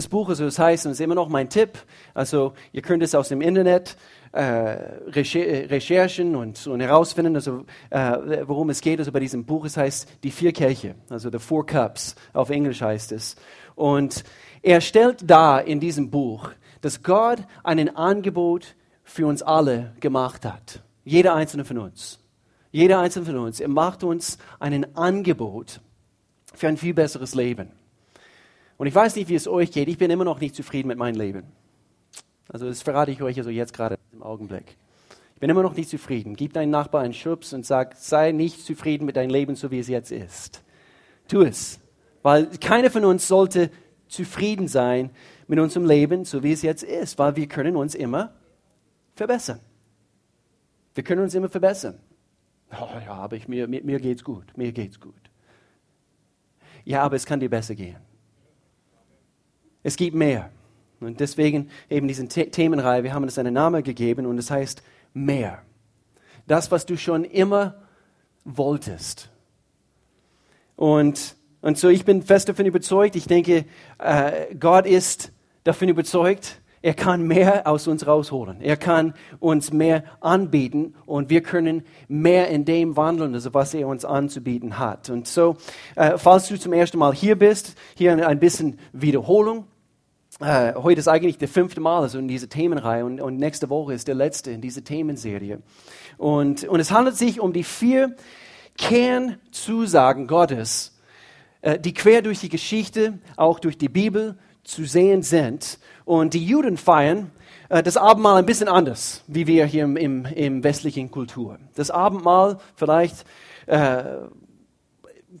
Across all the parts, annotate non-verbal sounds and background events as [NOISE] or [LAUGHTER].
des Buches, das heißt, und das ist immer noch mein Tipp, also ihr könnt es aus dem Internet äh, recherchen und, und herausfinden, also, äh, worum es geht. Also bei diesem Buch, es heißt Die vier Kelche, also The Four Cups, auf Englisch heißt es. Und er stellt dar in diesem Buch, dass Gott ein Angebot für uns alle gemacht hat. Jeder einzelne von uns. Jeder einzelne von uns. Er macht uns ein Angebot für ein viel besseres Leben. Und ich weiß nicht, wie es euch geht. Ich bin immer noch nicht zufrieden mit meinem Leben. Also das verrate ich euch also jetzt gerade im Augenblick. Ich bin immer noch nicht zufrieden. Gib deinem Nachbarn einen Schubs und sag, sei nicht zufrieden mit deinem Leben, so wie es jetzt ist. Tu es. Weil keiner von uns sollte zufrieden sein mit unserem Leben, so wie es jetzt ist, weil wir können uns immer verbessern. Wir können uns immer verbessern. Oh, ja, aber ich, mir, mir, mir geht's gut, mir geht's gut. Ja, aber es kann dir besser gehen. Es gibt mehr. Und deswegen eben diese Themenreihe, wir haben es einen Namen gegeben und es heißt mehr. Das, was du schon immer wolltest. Und, und so, ich bin fest davon überzeugt, ich denke, äh, Gott ist davon überzeugt, er kann mehr aus uns rausholen. Er kann uns mehr anbieten und wir können mehr in dem wandeln, also was er uns anzubieten hat. Und so, äh, falls du zum ersten Mal hier bist, hier ein bisschen Wiederholung. Äh, heute ist eigentlich der fünfte Mal also in dieser Themenreihe und, und nächste Woche ist der letzte in dieser Themenserie. Und, und es handelt sich um die vier Kernzusagen Gottes, äh, die quer durch die Geschichte, auch durch die Bibel zu sehen sind. Und die Juden feiern äh, das Abendmahl ein bisschen anders, wie wir hier im, im, im westlichen Kultur. Das Abendmahl vielleicht äh,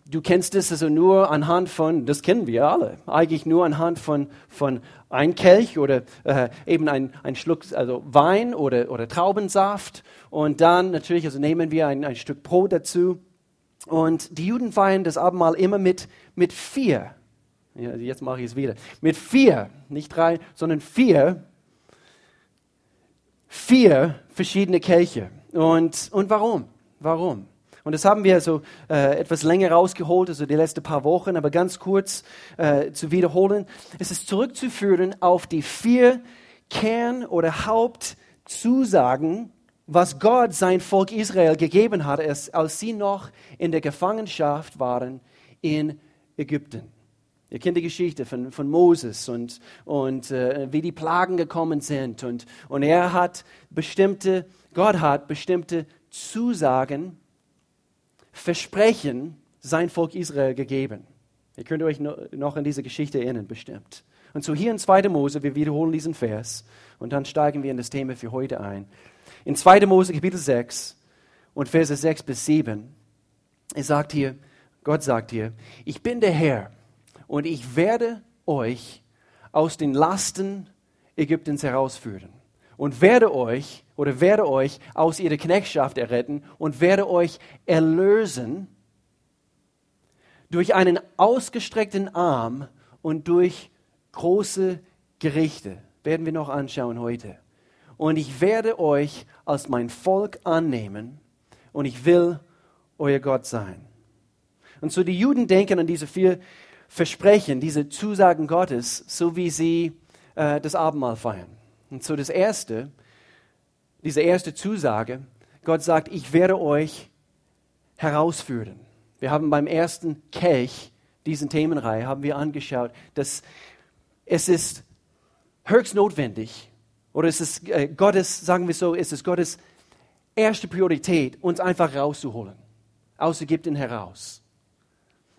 du kennst es also nur anhand von, das kennen wir alle, eigentlich nur anhand von, von ein Kelch oder äh, eben ein, ein Schluck also Wein oder, oder Traubensaft und dann natürlich also nehmen wir ein, ein Stück Brot dazu und die Juden feiern das Abendmahl immer mit, mit vier, ja, jetzt mache ich es wieder, mit vier, nicht drei, sondern vier, vier verschiedene Kelche und, und warum? Warum? Und das haben wir so äh, etwas länger rausgeholt, also die letzten paar Wochen, aber ganz kurz äh, zu wiederholen. Es ist zurückzuführen auf die vier Kern- oder Hauptzusagen, was Gott sein Volk Israel gegeben hat, als sie noch in der Gefangenschaft waren in Ägypten. Ihr kennt die Geschichte von, von Moses und, und äh, wie die Plagen gekommen sind. Und, und er hat bestimmte, Gott hat bestimmte Zusagen Versprechen sein Volk Israel gegeben. Ihr könnt euch noch an diese Geschichte erinnern, bestimmt. Und so hier in 2. Mose, wir wiederholen diesen Vers und dann steigen wir in das Thema für heute ein. In 2. Mose Kapitel 6 und Verse 6 bis 7, er sagt hier, Gott sagt hier, ich bin der Herr und ich werde euch aus den Lasten Ägyptens herausführen und werde euch oder werde euch aus ihrer Knechtschaft erretten und werde euch erlösen durch einen ausgestreckten Arm und durch große Gerichte. Werden wir noch anschauen heute. Und ich werde euch als mein Volk annehmen und ich will euer Gott sein. Und so die Juden denken an diese vier Versprechen, diese Zusagen Gottes, so wie sie äh, das Abendmahl feiern. Und so das Erste, diese erste Zusage, Gott sagt, ich werde euch herausführen. Wir haben beim ersten Kelch, diesen Themenreihe, haben wir angeschaut, dass es ist höchst notwendig, oder es ist äh, Gottes, sagen wir so, es ist Gottes erste Priorität, uns einfach rauszuholen, aus Ägypten heraus.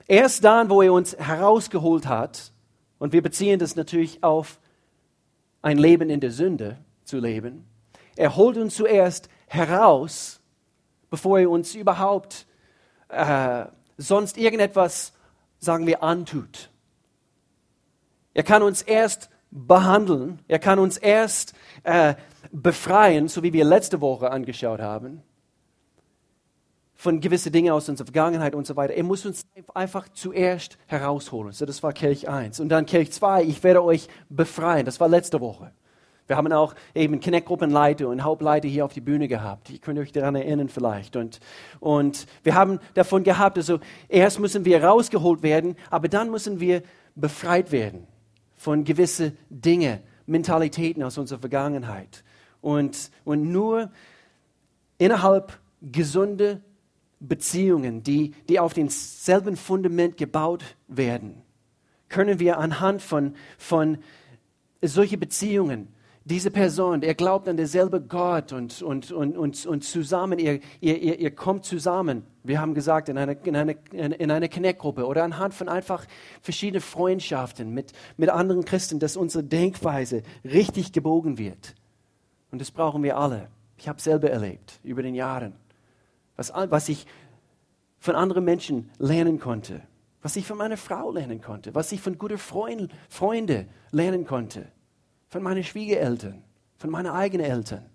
Erst dann, wo er uns herausgeholt hat, und wir beziehen das natürlich auf ein Leben in der Sünde zu leben, er holt uns zuerst heraus, bevor er uns überhaupt äh, sonst irgendetwas, sagen wir, antut. Er kann uns erst behandeln, er kann uns erst äh, befreien, so wie wir letzte Woche angeschaut haben, von gewissen Dingen aus unserer Vergangenheit und so weiter. Er muss uns einfach zuerst herausholen. So, das war Kelch 1. Und dann Kelch 2, ich werde euch befreien. Das war letzte Woche. Wir haben auch eben Connect-Gruppenleiter und Hauptleiter hier auf die Bühne gehabt. Ihr könnt euch daran erinnern vielleicht. Und, und wir haben davon gehabt, also erst müssen wir rausgeholt werden, aber dann müssen wir befreit werden von gewissen Dingen, Mentalitäten aus unserer Vergangenheit. Und, und nur innerhalb gesunder Beziehungen, die, die auf demselben Fundament gebaut werden, können wir anhand von, von solchen Beziehungen diese Person, er glaubt an derselbe Gott und, und, und, und, und zusammen, ihr, ihr, ihr, kommt zusammen, wir haben gesagt, in einer, in einer, in einer Connect-Gruppe oder anhand von einfach verschiedenen Freundschaften mit, mit anderen Christen, dass unsere Denkweise richtig gebogen wird. Und das brauchen wir alle. Ich habe selber erlebt über den Jahren, was, was ich von anderen Menschen lernen konnte, was ich von meiner Frau lernen konnte, was ich von guten Freund, Freunden lernen konnte von meinen Schwiegereltern, von meinen eigenen Eltern.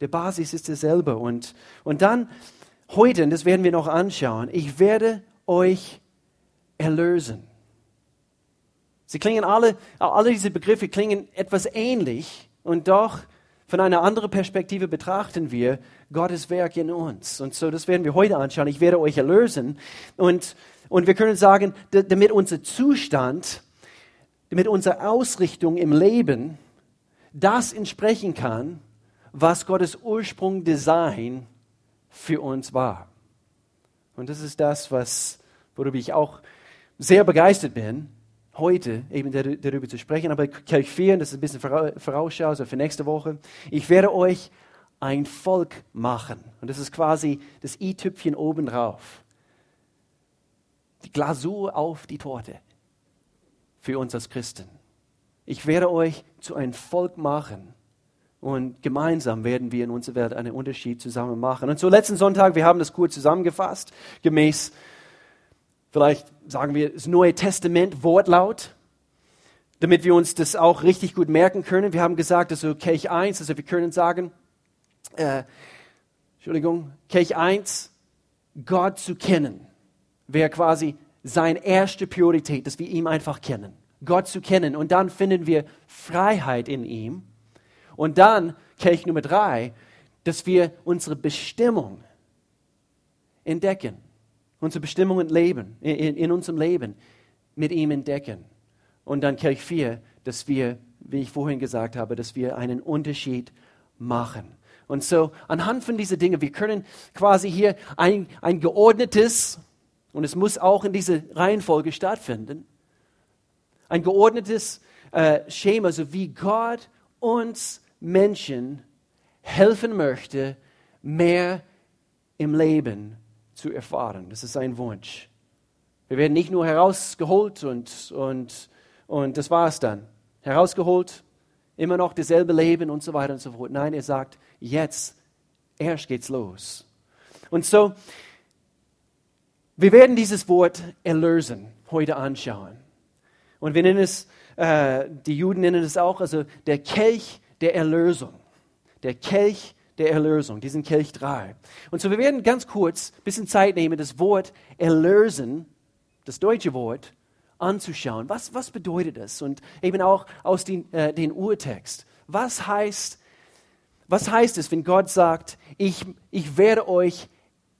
Der Basis ist derselbe. Und, und dann heute, und das werden wir noch anschauen, ich werde euch erlösen. Sie klingen alle, alle diese Begriffe klingen etwas ähnlich und doch von einer anderen Perspektive betrachten wir Gottes Werk in uns. Und so, das werden wir heute anschauen. Ich werde euch erlösen. Und, und wir können sagen, damit unser Zustand damit unsere Ausrichtung im Leben das entsprechen kann, was Gottes Ursprung, Design für uns war. Und das ist das, was, worüber ich auch sehr begeistert bin, heute eben darüber zu sprechen. Aber Kirch 4, das ist ein bisschen Vorausschau, also für nächste Woche. Ich werde euch ein Volk machen. Und das ist quasi das i-Tüpfchen obendrauf. Die Glasur auf die Torte für uns als Christen. Ich werde euch zu einem Volk machen. Und gemeinsam werden wir in unserer Welt einen Unterschied zusammen machen. Und so letzten Sonntag, wir haben das kurz zusammengefasst, gemäß, vielleicht sagen wir, das Neue Testament Wortlaut, damit wir uns das auch richtig gut merken können. Wir haben gesagt, also Kelch 1, also wir können sagen, äh, Entschuldigung, Kelch 1, Gott zu kennen, wäre quasi seine erste Priorität, dass wir ihn einfach kennen. Gott zu kennen. Und dann finden wir Freiheit in ihm. Und dann, Kelch Nummer drei, dass wir unsere Bestimmung entdecken. Unsere Bestimmung und Leben, in, in unserem Leben mit ihm entdecken. Und dann Kelch 4, dass wir, wie ich vorhin gesagt habe, dass wir einen Unterschied machen. Und so anhand von diesen Dingen, wir können quasi hier ein, ein geordnetes und es muss auch in dieser Reihenfolge stattfinden. Ein geordnetes äh, Schema, so wie Gott uns Menschen helfen möchte, mehr im Leben zu erfahren. Das ist sein Wunsch. Wir werden nicht nur herausgeholt und, und, und das war es dann. Herausgeholt, immer noch dasselbe Leben und so weiter und so fort. Nein, er sagt, jetzt, erst geht's los. Und so, wir werden dieses Wort erlösen heute anschauen. Und wir nennen es, äh, die Juden nennen es auch, also der Kelch der Erlösung. Der Kelch der Erlösung, diesen Kelch 3. Und so, wir werden ganz kurz ein bisschen Zeit nehmen, das Wort erlösen, das deutsche Wort, anzuschauen. Was, was bedeutet das? Und eben auch aus den, äh, den Urtext. Was heißt, was heißt es, wenn Gott sagt, ich, ich werde euch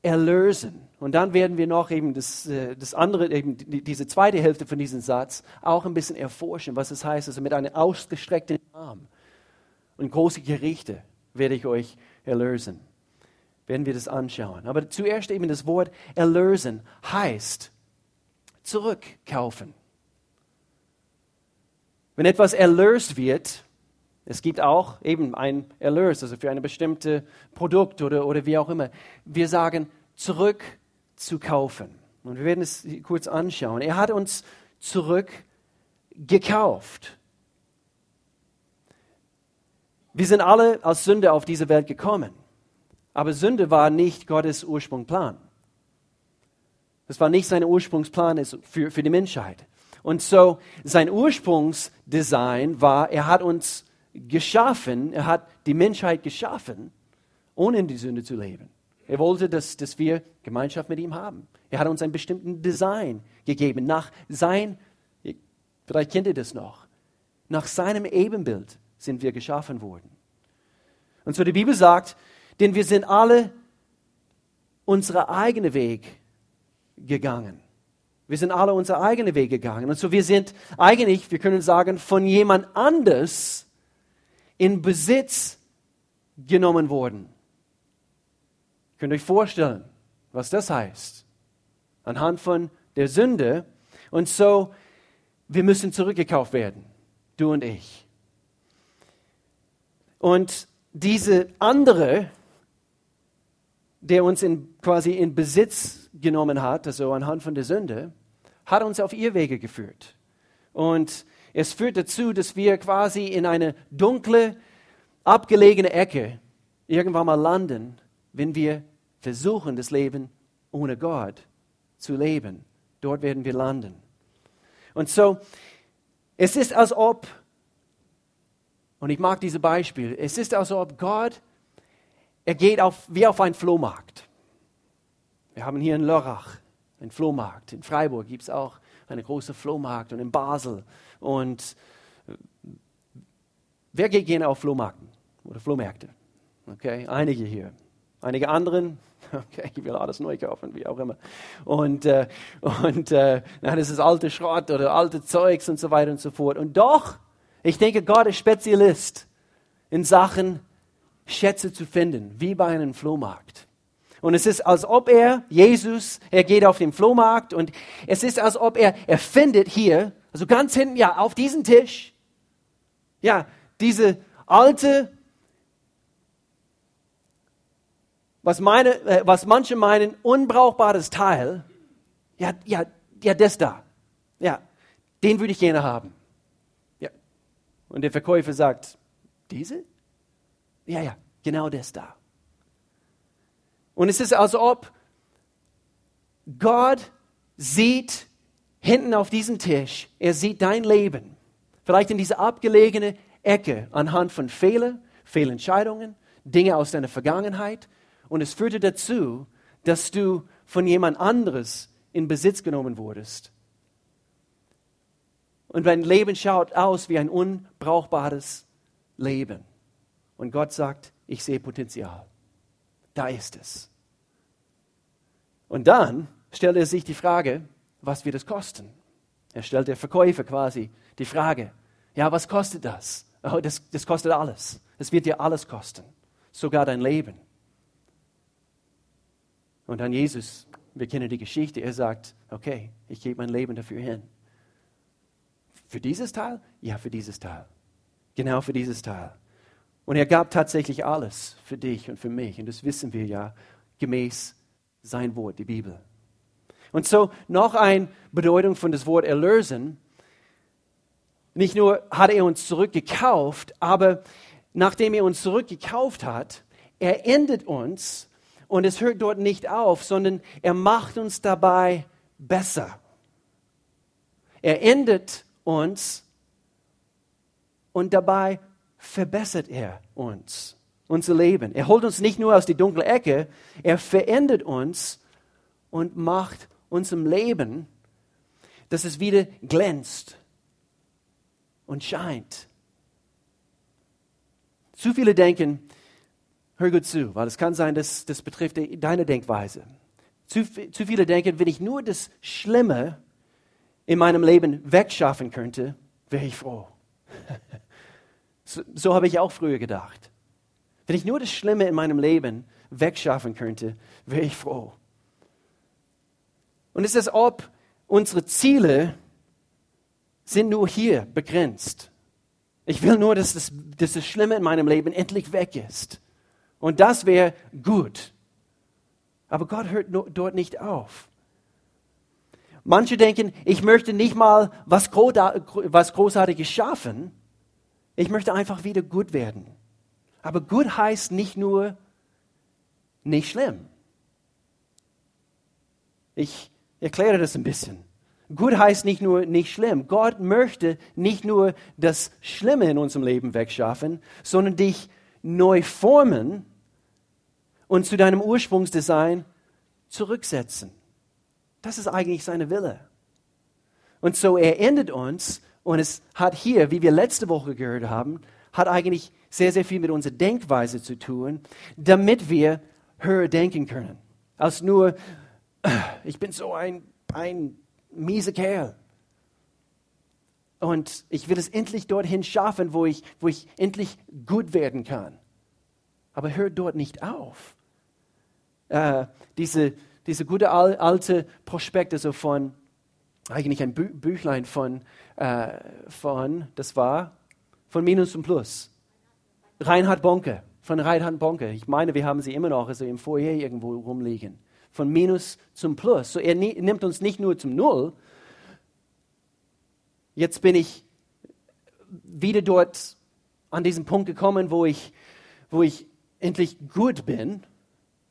erlösen? Und dann werden wir noch eben das, äh, das andere, eben diese zweite Hälfte von diesem Satz auch ein bisschen erforschen, was es heißt, also mit einem ausgestreckten Arm und große Gerichte werde ich euch erlösen. Werden wir das anschauen. Aber zuerst eben das Wort erlösen heißt zurückkaufen. Wenn etwas erlöst wird, es gibt auch eben ein Erlös, also für ein bestimmtes Produkt oder, oder wie auch immer. Wir sagen zurückkaufen zu kaufen. Und wir werden es kurz anschauen. Er hat uns zurückgekauft. Wir sind alle als Sünde auf diese Welt gekommen. Aber Sünde war nicht Gottes Ursprungsplan. Das war nicht sein Ursprungsplan für, für die Menschheit. Und so sein Ursprungsdesign war, er hat uns geschaffen, er hat die Menschheit geschaffen, ohne in die Sünde zu leben. Er wollte, dass, dass wir Gemeinschaft mit ihm haben. Er hat uns einen bestimmten Design gegeben. Nach sein, vielleicht kennt ihr das noch, nach seinem Ebenbild sind wir geschaffen worden. Und so die Bibel sagt, denn wir sind alle unsere eigene Weg gegangen. Wir sind alle unsere eigenen Wege gegangen. Und so wir sind eigentlich, wir können sagen, von jemand anders in Besitz genommen worden. Ihr könnt euch vorstellen, was das heißt. Anhand von der Sünde. Und so, wir müssen zurückgekauft werden. Du und ich. Und diese andere, der uns in, quasi in Besitz genommen hat, also anhand von der Sünde, hat uns auf ihr Wege geführt. Und es führt dazu, dass wir quasi in eine dunkle, abgelegene Ecke irgendwann mal landen, wenn wir versuchen, das Leben ohne Gott zu leben. Dort werden wir landen. Und so, es ist, als ob, und ich mag diese Beispiele, es ist, als ob Gott, er geht auf, wie auf einen Flohmarkt. Wir haben hier in Lörrach einen Flohmarkt. In Freiburg gibt es auch einen großen Flohmarkt und in Basel. Und wer geht gerne auf Flohmarkten oder Flohmärkte? Okay, einige hier. Einige anderen, [LAUGHS] okay, ich will alles neu kaufen, wie auch immer. Und, äh, und äh, na, das ist alte Schrott oder alte Zeugs und so weiter und so fort. Und doch, ich denke, Gott ist Spezialist in Sachen Schätze zu finden, wie bei einem Flohmarkt. Und es ist, als ob er, Jesus, er geht auf den Flohmarkt und es ist, als ob er, er findet hier, also ganz hinten, ja, auf diesem Tisch, ja, diese alte, was, meine, äh, was manche meinen, unbrauchbares Teil, ja, ja, ja, das da, ja, den würde ich gerne haben. Und der Verkäufer sagt, diese? Ja, ja, genau das da. Und es ist, als ob Gott sieht hinten auf diesem Tisch, er sieht dein Leben, vielleicht in dieser abgelegene Ecke anhand von Fehlern, Fehlentscheidungen, Dinge aus deiner Vergangenheit. Und es führte dazu, dass du von jemand anderes in Besitz genommen wurdest. Und dein Leben schaut aus wie ein unbrauchbares Leben. Und Gott sagt, ich sehe Potenzial. Da ist es. Und dann stellt er sich die Frage, was wird es kosten? Er stellt der Verkäufer quasi die Frage, ja, was kostet das? Oh, das, das kostet alles. Es wird dir alles kosten, sogar dein Leben. Und dann Jesus, wir kennen die Geschichte, er sagt, okay, ich gebe mein Leben dafür hin. Für dieses Teil? Ja, für dieses Teil. Genau für dieses Teil. Und er gab tatsächlich alles für dich und für mich. Und das wissen wir ja gemäß sein Wort, die Bibel. Und so noch eine Bedeutung von das Wort erlösen. Nicht nur hat er uns zurückgekauft, aber nachdem er uns zurückgekauft hat, er endet uns und es hört dort nicht auf, sondern er macht uns dabei besser. Er endet uns und dabei verbessert er uns, unser Leben. Er holt uns nicht nur aus die dunkle Ecke, er verändert uns und macht unserem Leben, dass es wieder glänzt und scheint. Zu viele denken, hör gut zu, weil es kann sein, dass das betrifft deine Denkweise. Zu, zu viele denken, wenn ich nur das Schlimme in meinem Leben wegschaffen könnte, wäre ich froh. [LAUGHS] So, so habe ich auch früher gedacht. Wenn ich nur das Schlimme in meinem Leben wegschaffen könnte, wäre ich froh. Und es ist, als ob unsere Ziele sind nur hier begrenzt. Ich will nur, dass das, dass das Schlimme in meinem Leben endlich weg ist. Und das wäre gut. Aber Gott hört dort nicht auf. Manche denken, ich möchte nicht mal was Großartiges schaffen, ich möchte einfach wieder gut werden. Aber gut heißt nicht nur nicht schlimm. Ich erkläre das ein bisschen. Gut heißt nicht nur nicht schlimm. Gott möchte nicht nur das Schlimme in unserem Leben wegschaffen, sondern dich neu formen und zu deinem Ursprungsdesign zurücksetzen. Das ist eigentlich seine Wille. Und so er endet uns und es hat hier, wie wir letzte Woche gehört haben, hat eigentlich sehr, sehr viel mit unserer Denkweise zu tun, damit wir höher denken können. Als nur, ich bin so ein, ein miese Kerl. Und ich will es endlich dorthin schaffen, wo ich, wo ich endlich gut werden kann. Aber hört dort nicht auf. Äh, diese, diese gute alte Prospekte so von, eigentlich ein Bü Büchlein von, äh, von, das war von Minus und Plus. Reinhard Bonke, von Reinhard Bonke. Ich meine, wir haben sie immer noch also im Foyer irgendwo rumliegen. Von Minus zum Plus. So, er nimmt uns nicht nur zum Null. Jetzt bin ich wieder dort an diesen Punkt gekommen, wo ich, wo ich endlich gut bin,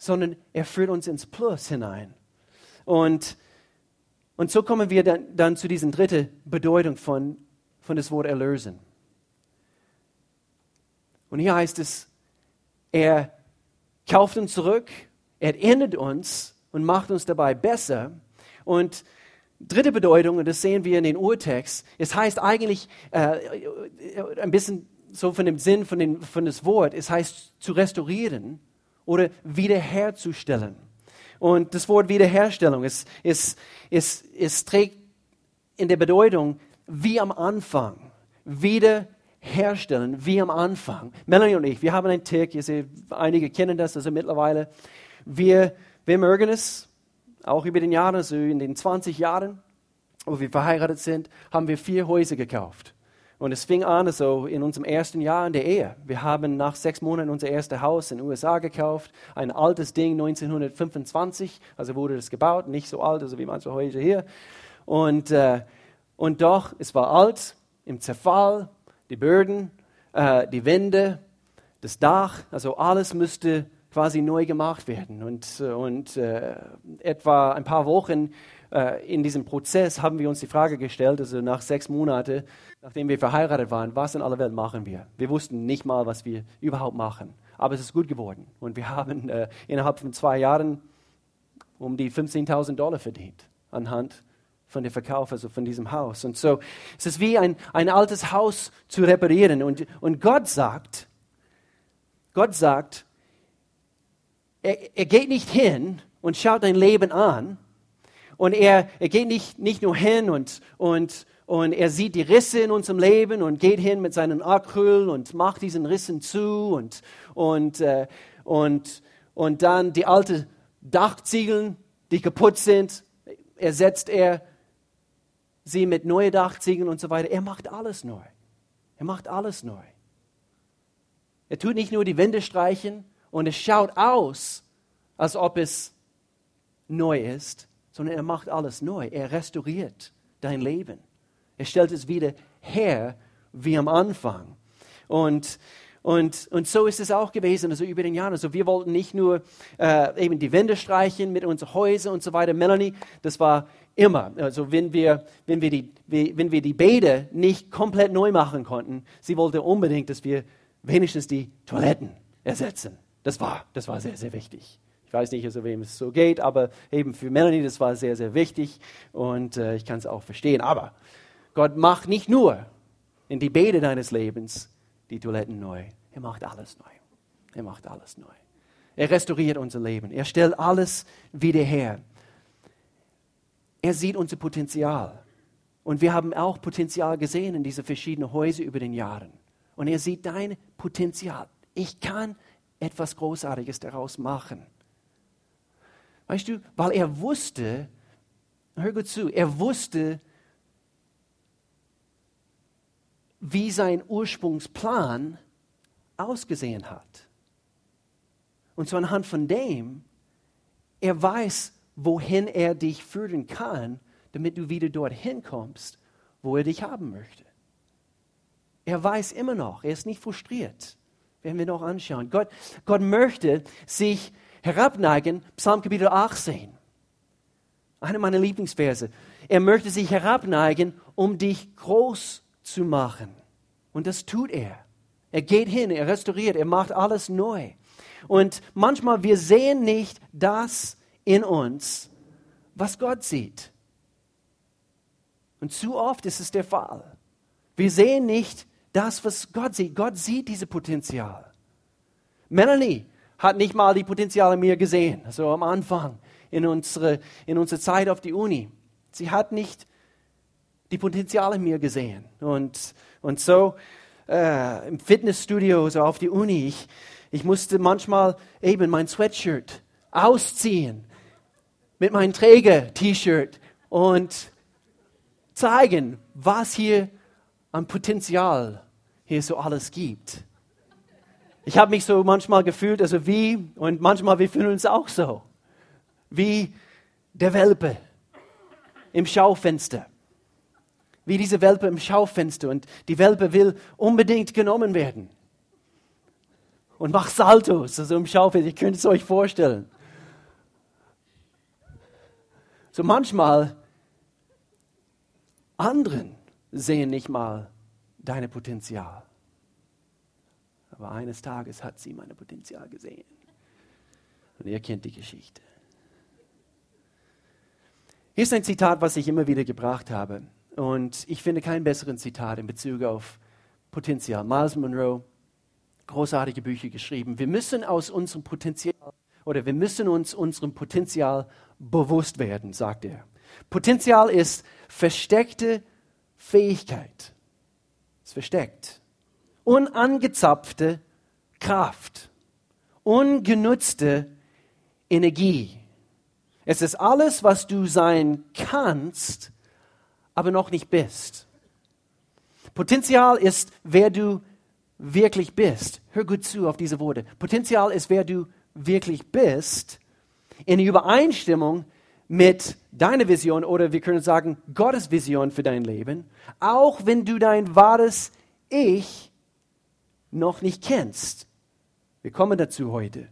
sondern er führt uns ins Plus hinein. Und, und so kommen wir dann, dann zu dieser dritten Bedeutung von, von das Wort erlösen. Und hier heißt es, er kauft uns zurück, er erinnert uns und macht uns dabei besser. Und dritte Bedeutung, und das sehen wir in den Urtext, es heißt eigentlich äh, ein bisschen so von dem Sinn von, den, von das Wort, es heißt zu restaurieren oder wiederherzustellen. Und das Wort Wiederherstellung, es, es, es, es trägt in der Bedeutung wie am Anfang. Wiederherstellen, wie am Anfang. Melanie und ich, wir haben einen Tick, ihr seht, einige kennen das also mittlerweile. Wir, wir mögen es, auch über den Jahren, also in den 20 Jahren, wo wir verheiratet sind, haben wir vier Häuser gekauft. Und es fing an so in unserem ersten Jahr in der Ehe. Wir haben nach sechs Monaten unser erstes Haus in den USA gekauft. Ein altes Ding, 1925. Also wurde das gebaut, nicht so alt, also wie manche Häuser hier. Und, äh, und doch, es war alt, im Zerfall, die Böden, äh, die Wände, das Dach, also alles müsste quasi neu gemacht werden. Und, äh, und äh, etwa ein paar Wochen äh, in diesem Prozess haben wir uns die Frage gestellt, also nach sechs Monaten, nachdem wir verheiratet waren, was in aller Welt machen wir? Wir wussten nicht mal, was wir überhaupt machen. Aber es ist gut geworden. Und wir haben äh, innerhalb von zwei Jahren um die 15.000 Dollar verdient anhand von dem Verkauf, also von diesem Haus. Und so es ist wie ein, ein altes Haus zu reparieren. Und, und Gott sagt, Gott sagt, er, er geht nicht hin und schaut dein Leben an und er, er geht nicht, nicht nur hin und, und, und er sieht die Risse in unserem Leben und geht hin mit seinen Acryl und macht diesen Rissen zu und, und, äh, und, und dann die alten Dachziegeln, die kaputt sind, ersetzt er sie mit neuen Dachziegeln und so weiter. Er macht alles neu. Er macht alles neu. Er tut nicht nur die Wände streichen und es schaut aus, als ob es neu ist, sondern er macht alles neu. Er restauriert dein Leben. Er stellt es wieder her wie am Anfang. Und, und, und so ist es auch gewesen, also über den Jahren. Also wir wollten nicht nur äh, eben die Wände streichen mit unseren Häusern und so weiter. Melanie, das war immer. Also wenn wir, wenn wir, die, wenn wir die Bäder nicht komplett neu machen konnten, sie wollte unbedingt, dass wir wenigstens die Toiletten ersetzen. Das war, das war sehr, sehr wichtig. Ich weiß nicht, also wem es so geht, aber eben für Melanie, das war sehr, sehr wichtig und äh, ich kann es auch verstehen. Aber Gott macht nicht nur in die Bäder deines Lebens die Toiletten neu. Er macht alles neu. Er macht alles neu. Er restauriert unser Leben. Er stellt alles wieder her. Er sieht unser Potenzial. Und wir haben auch Potenzial gesehen in diese verschiedenen Häuser über den Jahren. Und er sieht dein Potenzial. Ich kann etwas Großartiges daraus machen. Weißt du, weil er wusste, hör gut zu, er wusste, wie sein Ursprungsplan ausgesehen hat. Und so anhand von dem, er weiß, wohin er dich führen kann, damit du wieder dorthin kommst, wo er dich haben möchte. Er weiß immer noch, er ist nicht frustriert. Werden wir noch anschauen. Gott, Gott möchte sich herabneigen, Psalm Kapitel 18. Einer meiner Lieblingsverse. Er möchte sich herabneigen, um dich groß zu machen. Und das tut er. Er geht hin, er restauriert, er macht alles neu. Und manchmal wir sehen nicht das in uns, was Gott sieht. Und zu oft ist es der Fall. Wir sehen nicht das, was Gott sieht. Gott sieht dieses Potenzial. Melanie hat nicht mal die Potenziale mir gesehen. Also am Anfang in unsere, in unsere Zeit auf die Uni. Sie hat nicht die Potenziale mir gesehen. Und, und so äh, im Fitnessstudio, so auf die Uni, ich, ich musste manchmal eben mein Sweatshirt ausziehen mit meinem Träger-T-Shirt und zeigen, was hier an Potenzial hier so alles gibt. Ich habe mich so manchmal gefühlt, also wie, und manchmal wir fühlen uns auch so, wie der Welpe im Schaufenster. Wie diese Welpe im Schaufenster. Und die Welpe will unbedingt genommen werden. Und macht Saltos, also im Schaufenster. Ich könnte es euch vorstellen. So manchmal anderen sehen nicht mal deine Potenzial. Aber eines Tages hat sie meine Potenzial gesehen. Und ihr kennt die Geschichte. Hier ist ein Zitat, was ich immer wieder gebracht habe. Und ich finde kein besseren Zitat in Bezug auf Potenzial. Miles Monroe, großartige Bücher geschrieben. Wir müssen aus unserem Potenzial oder wir müssen uns unserem Potenzial bewusst werden, sagt er. Potenzial ist versteckte Fähigkeit. Es ist versteckt. Unangezapfte Kraft. Ungenutzte Energie. Es ist alles, was du sein kannst, aber noch nicht bist. Potenzial ist, wer du wirklich bist. Hör gut zu auf diese Worte. Potenzial ist, wer du wirklich bist, in Übereinstimmung mit deiner Vision oder wir können sagen Gottes Vision für dein Leben, auch wenn du dein wahres Ich noch nicht kennst. Wir kommen dazu heute.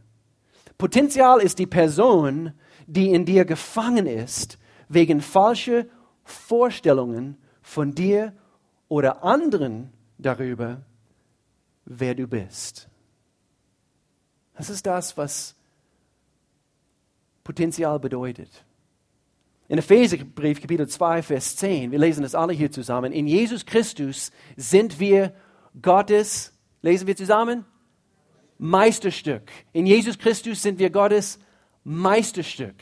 Potenzial ist die Person, die in dir gefangen ist, wegen falscher Vorstellungen von dir oder anderen darüber, wer du bist. Das ist das, was Potenzial bedeutet. In Epheserbrief Kapitel 2, Vers 10, wir lesen das alle hier zusammen, in Jesus Christus sind wir Gottes, lesen wir zusammen, Meisterstück. In Jesus Christus sind wir Gottes Meisterstück.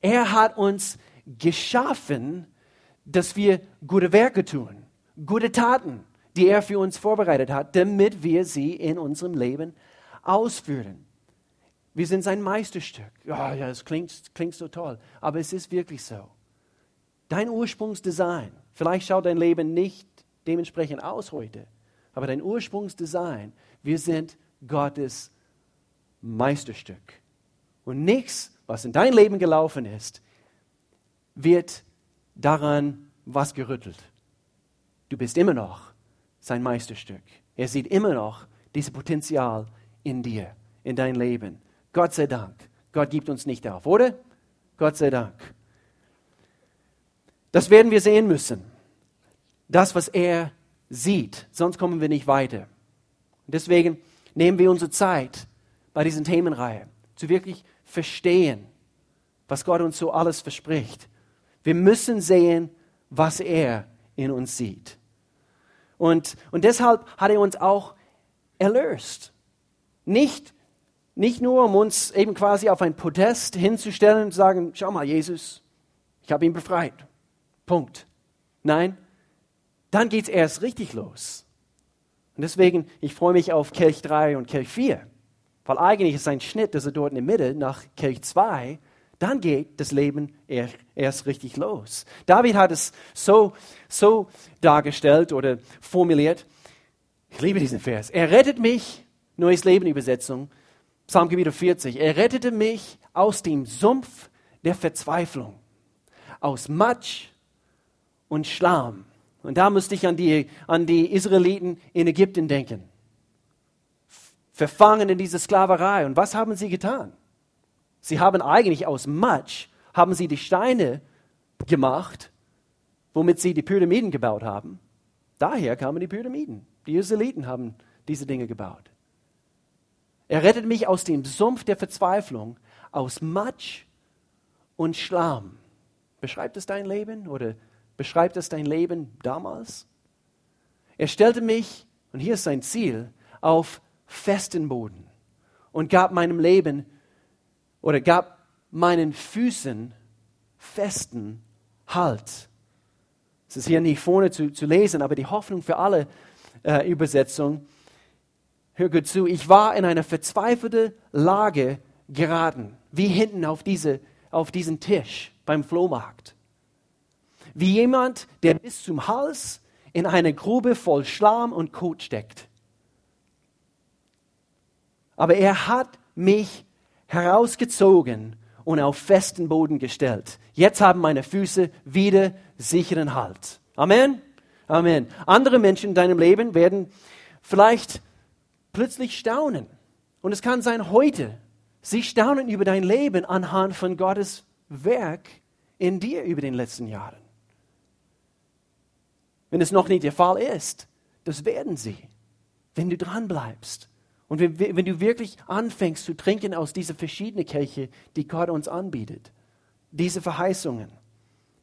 Er hat uns geschaffen, dass wir gute Werke tun, gute Taten, die er für uns vorbereitet hat, damit wir sie in unserem Leben ausführen. Wir sind sein Meisterstück. Ja, ja, das klingt, klingt so toll, aber es ist wirklich so. Dein Ursprungsdesign, vielleicht schaut dein Leben nicht dementsprechend aus heute, aber dein Ursprungsdesign, wir sind Gottes Meisterstück. Und nichts, was in dein Leben gelaufen ist, wird daran was gerüttelt. Du bist immer noch sein Meisterstück. Er sieht immer noch dieses Potenzial in dir, in dein Leben. Gott sei Dank. Gott gibt uns nicht auf, oder? Gott sei Dank. Das werden wir sehen müssen. Das, was er sieht, sonst kommen wir nicht weiter. Und deswegen nehmen wir unsere Zeit bei diesen Themenreihe zu wirklich verstehen, was Gott uns so alles verspricht. Wir müssen sehen, was er in uns sieht. Und, und deshalb hat er uns auch erlöst. Nicht, nicht nur, um uns eben quasi auf ein Podest hinzustellen und zu sagen, schau mal, Jesus, ich habe ihn befreit. Punkt. Nein, dann geht es erst richtig los. Und deswegen, ich freue mich auf Kelch 3 und Kelch 4. Weil eigentlich ist ein Schnitt, dass er dort in der Mitte nach Kelch 2, dann geht das Leben erst richtig los. David hat es so, so dargestellt oder formuliert. Ich liebe diesen Vers. Er rettet mich, Neues Leben Übersetzung, Psalmgebiet 40. Er rettete mich aus dem Sumpf der Verzweiflung, aus Matsch und Schlamm. Und da musste ich an die, an die Israeliten in Ägypten denken verfangen in diese Sklaverei. Und was haben sie getan? Sie haben eigentlich aus Matsch, haben sie die Steine gemacht, womit sie die Pyramiden gebaut haben. Daher kamen die Pyramiden. Die Israeliten haben diese Dinge gebaut. Er rettet mich aus dem Sumpf der Verzweiflung, aus Matsch und Schlamm. Beschreibt es dein Leben oder beschreibt es dein Leben damals? Er stellte mich, und hier ist sein Ziel, auf festen Boden und gab meinem Leben oder gab meinen Füßen festen Halt. Es ist hier nicht vorne zu, zu lesen, aber die Hoffnung für alle äh, Übersetzung. Hör gut zu. Ich war in eine verzweifelte Lage geraten, wie hinten auf, diese, auf diesen Tisch beim Flohmarkt. Wie jemand, der bis zum Hals in eine Grube voll Schlamm und Kot steckt. Aber er hat mich herausgezogen und auf festen Boden gestellt. Jetzt haben meine Füße wieder sicheren Halt. Amen. Amen. Andere Menschen in deinem Leben werden vielleicht plötzlich staunen. Und es kann sein heute. Sie staunen über dein Leben anhand von Gottes Werk in dir über den letzten Jahren. Wenn es noch nicht der Fall ist, das werden sie, wenn du dran bleibst. Und wenn, wenn du wirklich anfängst zu trinken aus dieser verschiedenen Kelche, die Gott uns anbietet, diese Verheißungen.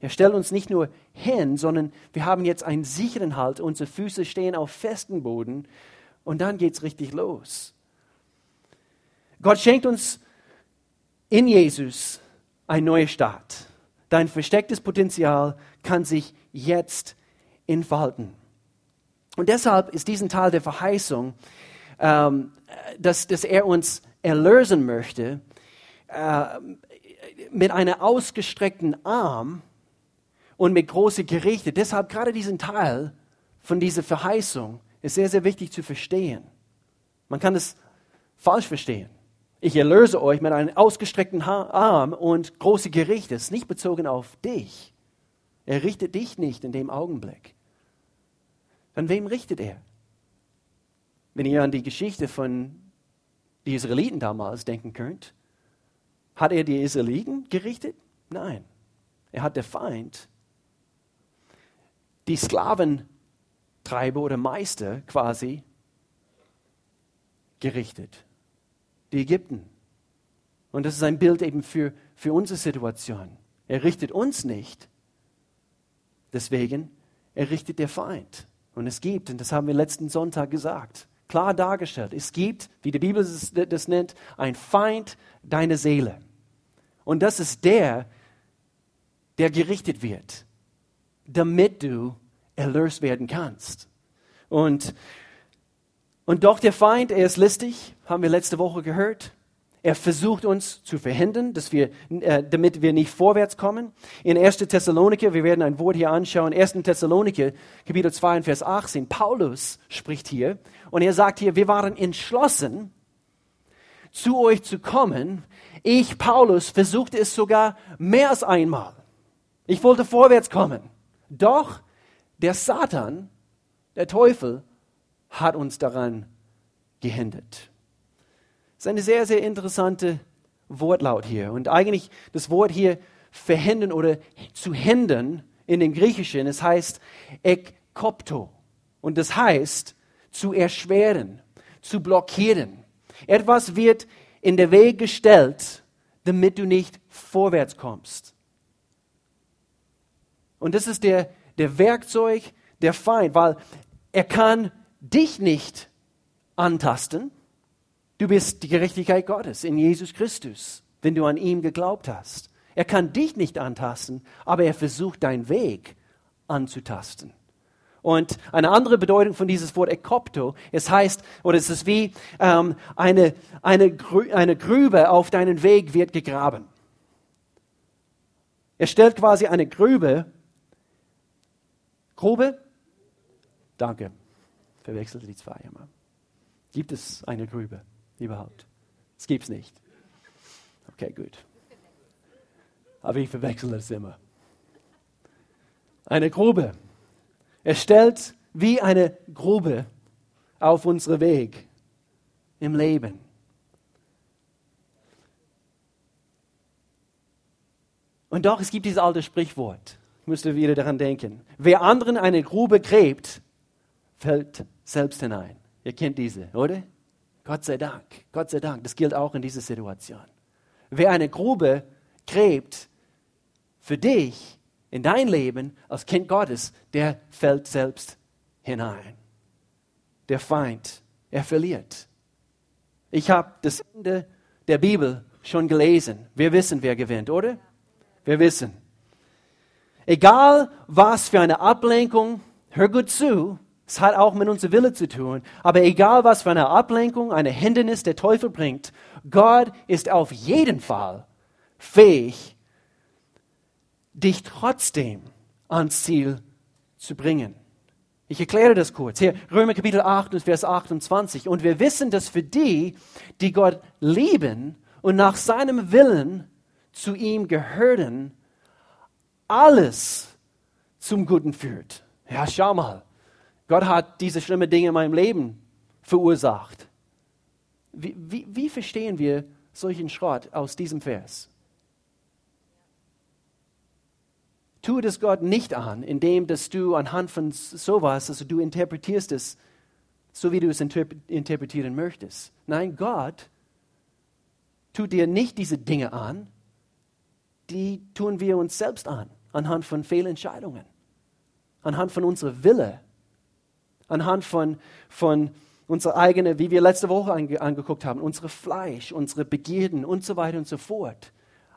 Er stellt uns nicht nur hin, sondern wir haben jetzt einen sicheren Halt. Unsere Füße stehen auf festem Boden und dann geht es richtig los. Gott schenkt uns in Jesus ein neuer Start. Dein verstecktes Potenzial kann sich jetzt entfalten. Und deshalb ist diesen Teil der Verheißung ähm, dass, dass er uns erlösen möchte, äh, mit einer ausgestreckten Arm und mit großen Gerichte. Deshalb gerade diesen Teil von dieser Verheißung ist sehr, sehr wichtig zu verstehen. Man kann es falsch verstehen. Ich erlöse euch mit einem ausgestreckten Arm und große Gerichte. Es ist nicht bezogen auf dich. Er richtet dich nicht in dem Augenblick. An wem richtet er? Wenn ihr an die Geschichte von den Israeliten damals denken könnt, hat er die Israeliten gerichtet? Nein. Er hat der Feind, die Sklaventreiber oder Meister quasi, gerichtet. Die Ägypten. Und das ist ein Bild eben für, für unsere Situation. Er richtet uns nicht. Deswegen, er richtet der Feind. Und es gibt, und das haben wir letzten Sonntag gesagt, klar dargestellt. Es gibt, wie die Bibel das nennt, ein Feind deiner Seele. Und das ist der, der gerichtet wird, damit du erlöst werden kannst. Und, und doch der Feind, er ist listig, haben wir letzte Woche gehört. Er versucht uns zu verhindern, dass wir, äh, damit wir nicht vorwärts kommen. In 1. Thessaloniker, wir werden ein Wort hier anschauen, 1. Thessaloniker, Kapitel 2, Vers 18, Paulus spricht hier und er sagt hier, wir waren entschlossen, zu euch zu kommen. Ich, Paulus, versuchte es sogar mehr als einmal. Ich wollte vorwärts kommen. Doch der Satan, der Teufel, hat uns daran gehindert. Das ist eine sehr, sehr interessante Wortlaut hier. Und eigentlich das Wort hier verhindern oder zu hindern in dem Griechischen, es heißt ekopto. Und das heißt zu erschweren, zu blockieren. Etwas wird in der Weg gestellt, damit du nicht vorwärts kommst. Und das ist der, der Werkzeug der Feind, weil er kann dich nicht antasten. Du bist die Gerechtigkeit Gottes in Jesus Christus, wenn du an ihm geglaubt hast. Er kann dich nicht antasten, aber er versucht deinen Weg anzutasten. Und eine andere Bedeutung von dieses Wort Ekopto, es heißt, oder es ist wie ähm, eine, eine, Grü eine Grübe auf deinen Weg wird gegraben. Er stellt quasi eine Grübe, Grube, danke, verwechselte die zwei immer. Gibt es eine Grübe überhaupt? Gibt es nicht. Okay, gut. Aber ich verwechsel es immer. Eine Grube er stellt wie eine Grube auf unseren Weg im Leben. Und doch, es gibt dieses alte Sprichwort. Ich müsste wieder daran denken. Wer anderen eine Grube gräbt, fällt selbst hinein. Ihr kennt diese, oder? Gott sei Dank. Gott sei Dank. Das gilt auch in dieser Situation. Wer eine Grube gräbt für dich, in dein Leben als Kind Gottes, der fällt selbst hinein. Der Feind, er verliert. Ich habe das Ende der Bibel schon gelesen. Wir wissen, wer gewinnt, oder? Wir wissen. Egal was für eine Ablenkung, hör gut zu, es hat auch mit unserem Wille zu tun, aber egal was für eine Ablenkung, eine Hindernis der Teufel bringt, Gott ist auf jeden Fall fähig, dich trotzdem ans Ziel zu bringen. Ich erkläre das kurz. Hier, Römer Kapitel 8, Vers 28. Und wir wissen, dass für die, die Gott lieben und nach seinem Willen zu ihm gehören, alles zum Guten führt. Ja, schau mal. Gott hat diese schlimmen Dinge in meinem Leben verursacht. Wie, wie, wie verstehen wir solchen Schrott aus diesem Vers? Tue das Gott nicht an, indem dass du anhand von sowas, also du interpretierst es, so wie du es interpretieren möchtest. Nein, Gott tut dir nicht diese Dinge an, die tun wir uns selbst an, anhand von Fehlentscheidungen, anhand von unserer Wille, anhand von, von unserer eigenen, wie wir letzte Woche ange, angeguckt haben, unsere Fleisch, unsere Begierden und so weiter und so fort.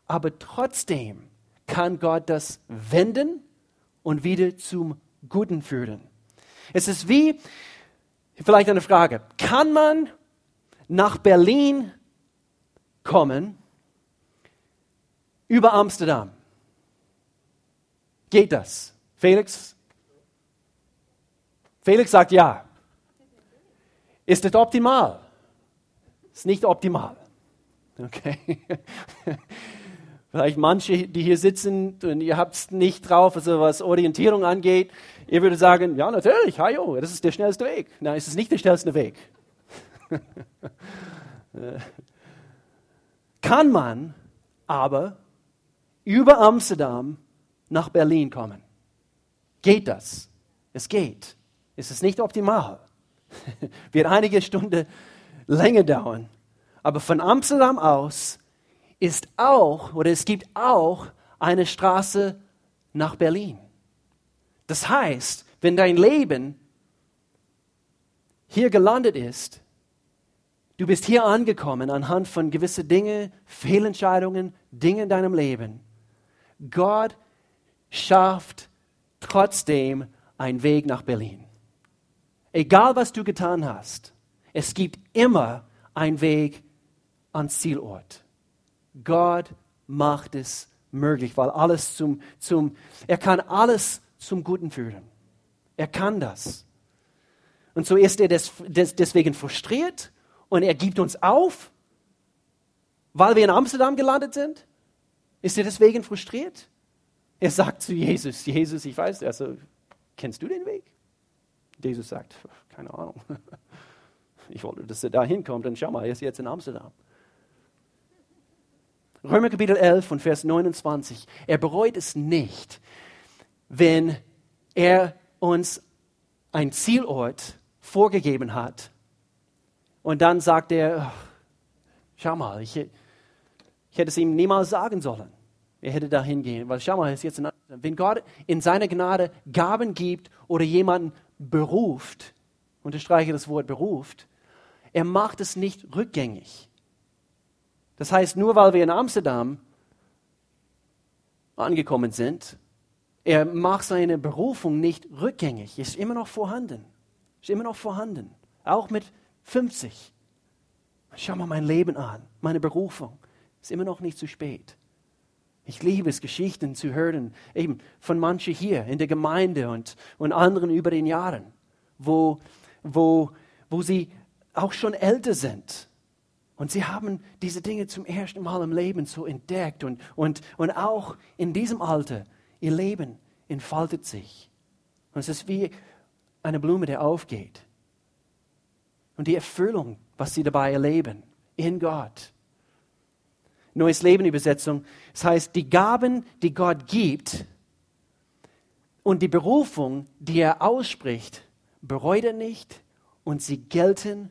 Aber trotzdem kann Gott das wenden und wieder zum Guten führen. Es ist wie, vielleicht eine Frage, kann man nach Berlin kommen über Amsterdam? Geht das? Felix? Felix sagt ja. Ist das optimal? Ist nicht optimal. Okay. [LAUGHS] Vielleicht manche, die hier sitzen und ihr habt es nicht drauf, also was Orientierung angeht. Ihr würdet sagen, ja natürlich, hajo, das ist der schnellste Weg. Nein, es ist nicht der schnellste Weg. [LAUGHS] Kann man aber über Amsterdam nach Berlin kommen? Geht das? Es geht. Es ist nicht optimal. [LAUGHS] Wird einige Stunden länger dauern. Aber von Amsterdam aus ist auch, oder es gibt auch eine Straße nach Berlin. Das heißt, wenn dein Leben hier gelandet ist, du bist hier angekommen anhand von gewissen Dingen, Fehlentscheidungen, Dingen in deinem Leben, Gott schafft trotzdem einen Weg nach Berlin. Egal was du getan hast, es gibt immer einen Weg ans Zielort. Gott macht es möglich, weil alles zum, zum, er kann alles zum Guten führen. Er kann das. Und so ist er des, des, deswegen frustriert und er gibt uns auf, weil wir in Amsterdam gelandet sind. Ist er deswegen frustriert? Er sagt zu Jesus, Jesus, ich weiß, also, kennst du den Weg? Jesus sagt, keine Ahnung. [LAUGHS] Ich wollte, dass er da hinkommt und schau mal, er ist jetzt in Amsterdam. Römer Kapitel 11 und Vers 29. Er bereut es nicht, wenn er uns ein Zielort vorgegeben hat. Und dann sagt er, schau mal, ich, ich hätte es ihm niemals sagen sollen. Er hätte da hingehen, weil schau mal, er ist jetzt in, wenn Gott in seiner Gnade Gaben gibt oder jemanden beruft, unterstreiche das Wort beruft, er macht es nicht rückgängig. Das heißt, nur weil wir in Amsterdam angekommen sind, er macht seine Berufung nicht rückgängig, ist immer noch vorhanden. Ist immer noch vorhanden. Auch mit 50. Schau mal mein Leben an, meine Berufung. Ist immer noch nicht zu spät. Ich liebe es, Geschichten zu hören, eben von manchen hier in der Gemeinde und, und anderen über den Jahren, wo, wo, wo sie auch schon älter sind und sie haben diese Dinge zum ersten Mal im Leben so entdeckt und, und, und auch in diesem Alter, ihr Leben entfaltet sich. Und es ist wie eine Blume, die aufgeht. Und die Erfüllung, was sie dabei erleben, in Gott. Neues Leben Übersetzung. Das heißt, die Gaben, die Gott gibt und die Berufung, die er ausspricht, bereut er nicht und sie gelten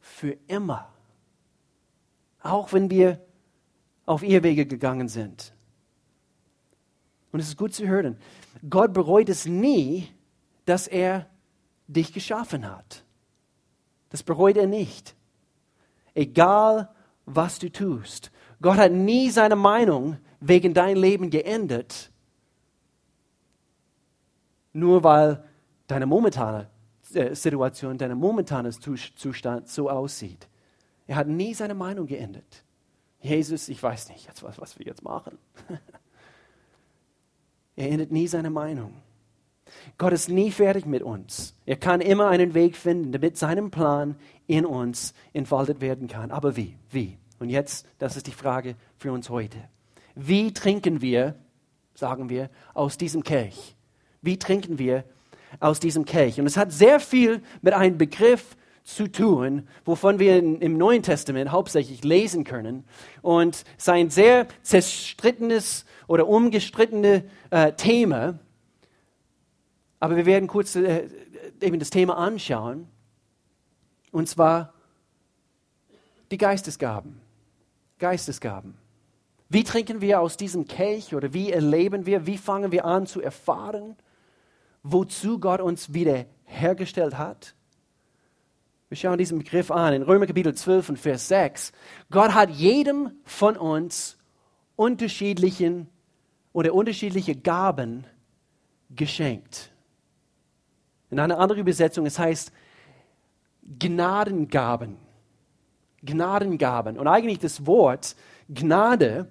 für immer auch wenn wir auf Irrwege gegangen sind. Und es ist gut zu hören. Gott bereut es nie, dass er dich geschaffen hat. Das bereut er nicht. Egal, was du tust. Gott hat nie seine Meinung wegen dein Leben geändert, nur weil deine momentane äh, Situation, dein momentanes Zustand so aussieht. Er hat nie seine Meinung geändert. Jesus, ich weiß nicht, jetzt, was, was wir jetzt machen. [LAUGHS] er ändert nie seine Meinung. Gott ist nie fertig mit uns. Er kann immer einen Weg finden, damit sein Plan in uns entfaltet werden kann. Aber wie? Wie? Und jetzt, das ist die Frage für uns heute. Wie trinken wir, sagen wir, aus diesem Kelch? Wie trinken wir aus diesem Kelch? Und es hat sehr viel mit einem Begriff zu tun, wovon wir im Neuen Testament hauptsächlich lesen können. Und es ist ein sehr zerstrittenes oder umgestrittenes äh, Thema. Aber wir werden kurz äh, eben das Thema anschauen. Und zwar die Geistesgaben. Geistesgaben. Wie trinken wir aus diesem Kelch oder wie erleben wir, wie fangen wir an zu erfahren, wozu Gott uns wiederhergestellt hat? Wir schauen diesen Begriff an in Römer Kapitel 12 und Vers 6. Gott hat jedem von uns unterschiedlichen oder unterschiedliche Gaben geschenkt. In einer anderen Übersetzung, es heißt Gnadengaben. Gnadengaben. Und eigentlich das Wort Gnade,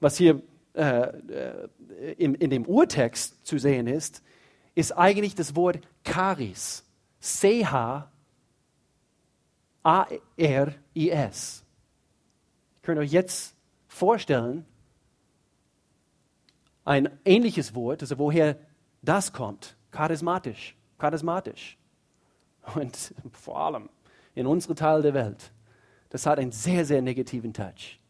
was hier äh, äh in, in dem Urtext zu sehen ist, ist eigentlich das Wort Charis. C-H A-R-I-S. Ihr könnt euch jetzt vorstellen, ein ähnliches Wort, also woher das kommt, charismatisch, charismatisch. Und vor allem in unserem Teil der Welt, das hat einen sehr, sehr negativen Touch.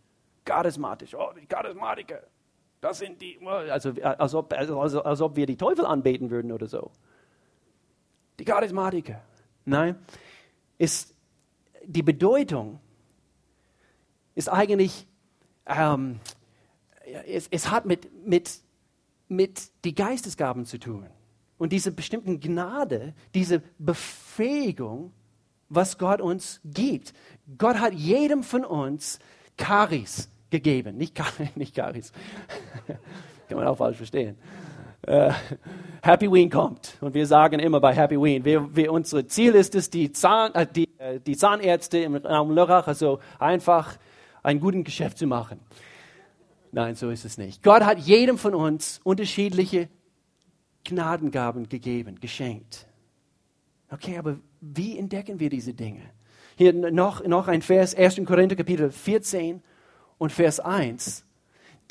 Charismatisch, oh, die Charismatiker, das sind die, also als ob, also, als ob wir die Teufel anbeten würden oder so. Die Charismatiker. Nein, ist die Bedeutung ist eigentlich, ähm, es, es, hat mit, mit, mit die Geistesgaben zu tun. Und diese bestimmten Gnade, diese Befähigung, was Gott uns gibt. Gott hat jedem von uns Charis gegeben. Nicht, [LAUGHS] nicht Charis. [LAUGHS] Kann man auch falsch verstehen. Uh, Happy Ween kommt. Und wir sagen immer bei Happy Ween, wir, wir, unser Ziel ist es, die, Zahn, äh, die, äh, die Zahnärzte im Raum Lörrach also einfach ein gutes Geschäft zu machen. Nein, so ist es nicht. Gott hat jedem von uns unterschiedliche Gnadengaben gegeben, geschenkt. Okay, aber wie entdecken wir diese Dinge? Hier noch, noch ein Vers, 1. Korinther Kapitel 14 und Vers 1.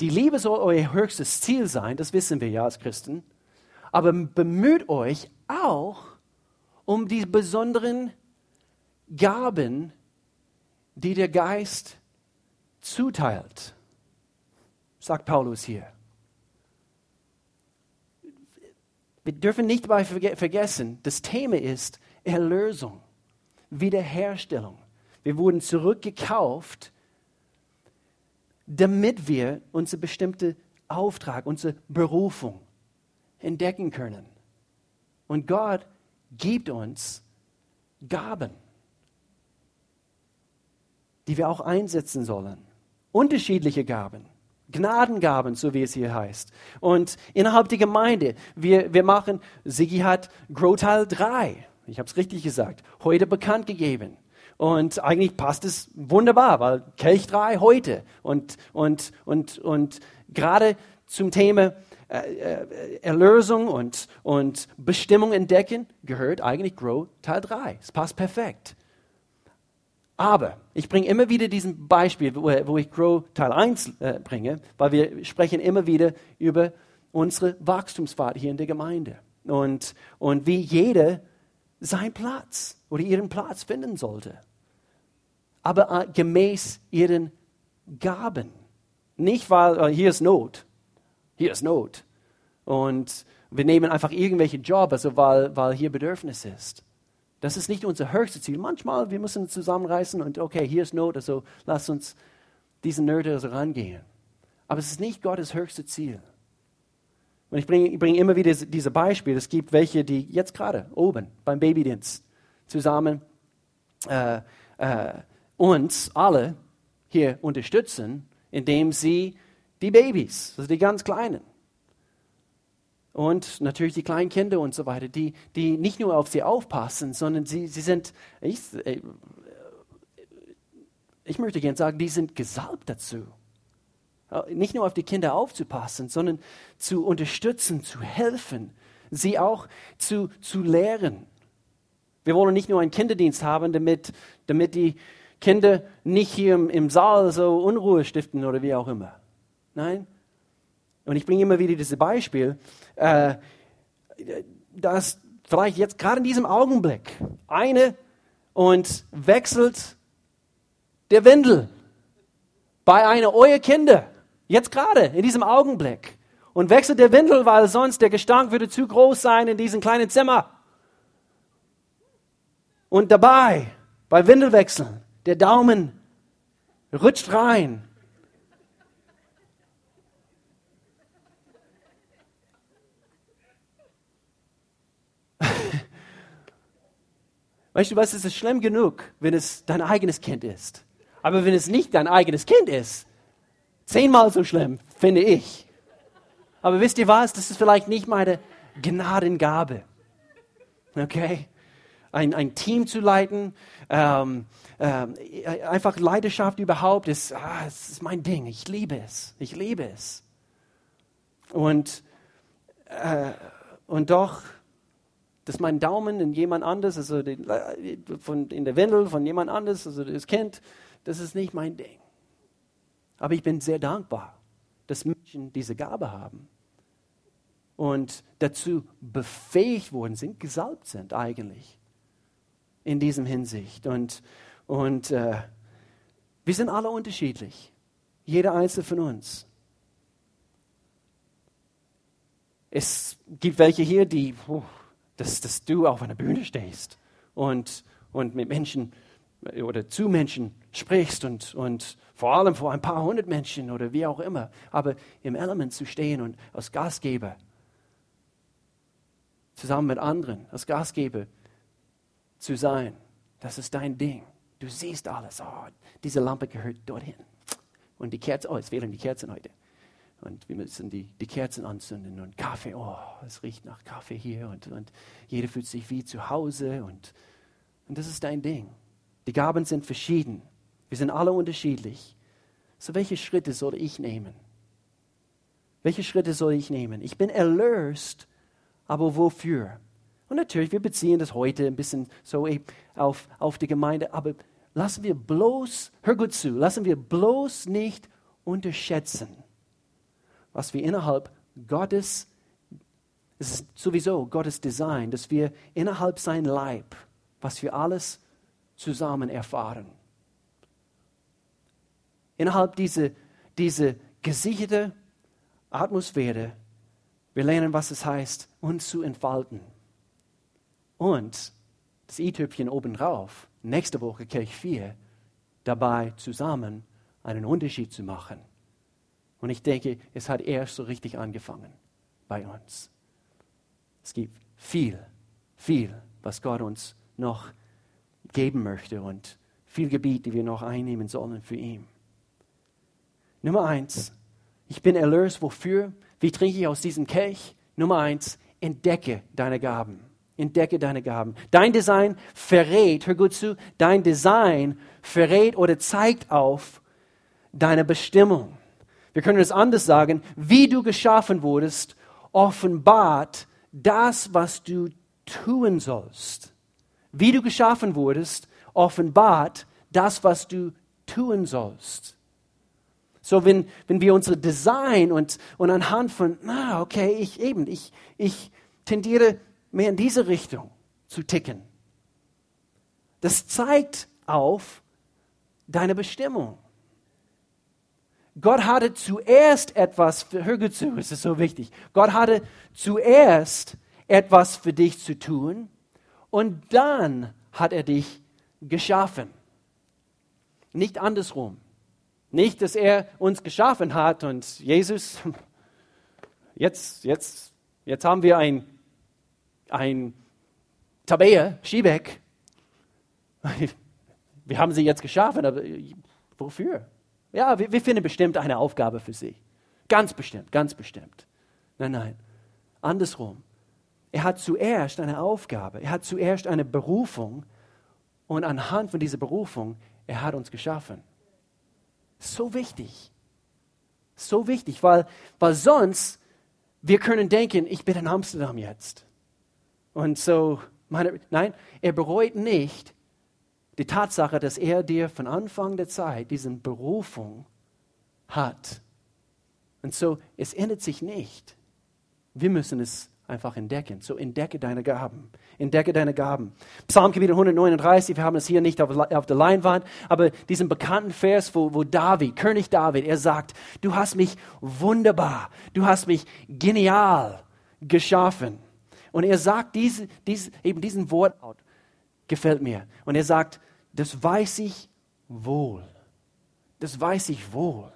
Die Liebe soll euer höchstes Ziel sein, das wissen wir ja als Christen. Aber bemüht euch auch um die besonderen Gaben, die der Geist zuteilt, sagt Paulus hier. Wir dürfen nicht dabei vergessen, das Thema ist Erlösung, Wiederherstellung. Wir wurden zurückgekauft damit wir unsere bestimmte Auftrag, unsere Berufung entdecken können. Und Gott gibt uns Gaben, die wir auch einsetzen sollen. Unterschiedliche Gaben. Gnadengaben, so wie es hier heißt. Und innerhalb der Gemeinde, wir, wir machen, Sigi hat Grow Teil 3, ich habe es richtig gesagt, heute bekannt gegeben. Und eigentlich passt es wunderbar, weil Kelch 3 heute. Und, und, und, und gerade zum Thema äh, äh, Erlösung und, und Bestimmung entdecken gehört eigentlich Grow Teil 3. Es passt perfekt. Aber ich bringe immer wieder diesen Beispiel, wo, wo ich Grow Teil 1 äh, bringe, weil wir sprechen immer wieder über unsere Wachstumsfahrt hier in der Gemeinde. Und, und wie jeder seinen Platz oder ihren Platz finden sollte aber äh, gemäß ihren Gaben. Nicht, weil äh, hier ist Not. Hier ist Not. Und wir nehmen einfach irgendwelche Jobs, also weil, weil hier Bedürfnis ist. Das ist nicht unser höchstes Ziel. Manchmal, wir müssen zusammenreißen und okay, hier ist Not, also lass uns diesen Nöte also rangehen. Aber es ist nicht Gottes höchstes Ziel. Und ich bringe, ich immer wieder diese Beispiele. Es gibt welche, die jetzt gerade oben beim Babydienst zusammen äh, äh, uns alle hier unterstützen, indem sie die Babys, also die ganz Kleinen, und natürlich die kleinen Kinder und so weiter, die, die nicht nur auf sie aufpassen, sondern sie, sie sind, ich, äh, ich möchte gerne sagen, die sind gesalbt dazu. Nicht nur auf die Kinder aufzupassen, sondern zu unterstützen, zu helfen, sie auch zu, zu lehren. Wir wollen nicht nur einen Kinderdienst haben, damit, damit die Kinder nicht hier im, im Saal so Unruhe stiften oder wie auch immer. Nein. Und ich bringe immer wieder dieses Beispiel, äh, dass vielleicht jetzt gerade in diesem Augenblick eine und wechselt der Windel bei einer eurer Kinder. Jetzt gerade, in diesem Augenblick. Und wechselt der Windel, weil sonst der Gestank würde zu groß sein in diesem kleinen Zimmer. Und dabei, bei Windelwechseln, der Daumen rutscht rein. Weißt du was, es ist schlimm genug, wenn es dein eigenes Kind ist. Aber wenn es nicht dein eigenes Kind ist, zehnmal so schlimm, finde ich. Aber wisst ihr was, das ist vielleicht nicht meine Gnadengabe. Okay? Ein, ein Team zu leiten, ähm, ähm, einfach Leidenschaft überhaupt ist, ah, es ist mein Ding. Ich liebe es. Ich liebe es. Und, äh, und doch dass mein Daumen in jemand anderes, also den, von, in der Windel von jemand anderes, also das Kind, das ist nicht mein Ding. Aber ich bin sehr dankbar, dass Menschen diese Gabe haben und dazu befähigt worden sind, gesalbt sind eigentlich in diesem Hinsicht. Und, und äh, wir sind alle unterschiedlich, jeder einzelne von uns. Es gibt welche hier, die, oh, dass, dass du auf einer Bühne stehst und, und mit Menschen oder zu Menschen sprichst und, und vor allem vor ein paar hundert Menschen oder wie auch immer. Aber im Element zu stehen und als Gastgeber zusammen mit anderen, als Gastgeber zu sein, das ist dein Ding. Du siehst alles. Oh, diese Lampe gehört dorthin. Und die Kerzen, oh, es fehlen die Kerzen heute. Und wir müssen die, die Kerzen anzünden und Kaffee, oh, es riecht nach Kaffee hier und, und jeder fühlt sich wie zu Hause und, und das ist dein Ding. Die Gaben sind verschieden. Wir sind alle unterschiedlich. So, welche Schritte soll ich nehmen? Welche Schritte soll ich nehmen? Ich bin erlöst, aber wofür? Und natürlich, wir beziehen das heute ein bisschen so auf, auf die Gemeinde, aber lassen wir bloß, hör gut zu, lassen wir bloß nicht unterschätzen, was wir innerhalb Gottes, es ist sowieso Gottes Design, dass wir innerhalb sein Leib, was wir alles zusammen erfahren. Innerhalb dieser diese gesicherte Atmosphäre, wir lernen, was es heißt, uns zu entfalten. Und das i-Tüpfchen obendrauf, nächste Woche Kirch 4, dabei zusammen einen Unterschied zu machen. Und ich denke, es hat erst so richtig angefangen bei uns. Es gibt viel, viel, was Gott uns noch geben möchte und viel Gebiet, die wir noch einnehmen sollen für ihn. Nummer eins, ich bin erlöst. Wofür? Wie trinke ich aus diesem Kelch? Nummer eins, entdecke deine Gaben. Entdecke deine Gaben. Dein Design verrät, hör gut zu, dein Design verrät oder zeigt auf deine Bestimmung wir können es anders sagen, wie du geschaffen wurdest, offenbart das, was du tun sollst. Wie du geschaffen wurdest, offenbart das, was du tun sollst. So, wenn, wenn wir unser Design und, und anhand von, ah, okay, ich eben, ich, ich tendiere mehr in diese Richtung zu ticken. Das zeigt auf deine Bestimmung. Gott hatte zuerst etwas, für, hör zu, es ist so wichtig. Gott hatte zuerst etwas für dich zu tun und dann hat er dich geschaffen. Nicht andersrum. Nicht, dass er uns geschaffen hat und Jesus, [LAUGHS] jetzt, jetzt, jetzt haben wir ein, ein Tabea, Schiebeck. [LAUGHS] Wir haben sie jetzt geschaffen, aber wofür? Ja, wir, wir finden bestimmt eine Aufgabe für sie. Ganz bestimmt, ganz bestimmt. Nein, nein. Andersrum. Er hat zuerst eine Aufgabe, er hat zuerst eine Berufung und anhand von dieser Berufung, er hat uns geschaffen. So wichtig. So wichtig, weil, weil sonst, wir können denken, ich bin in Amsterdam jetzt. Und so, meine, nein, er bereut nicht die Tatsache, dass er dir von Anfang der Zeit diese Berufung hat. Und so, es ändert sich nicht. Wir müssen es einfach entdecken. So entdecke deine Gaben. Entdecke deine Gaben. Psalmkapitel 139, wir haben es hier nicht auf, auf, der Leinwand, aber diesen bekannten Vers, wo, wo David, König David, er sagt, du hast mich wunderbar, du hast mich genial geschaffen. Und er sagt diese, diese, eben diesen Wort, gefällt mir. Und er sagt, das weiß ich wohl. Das weiß ich wohl.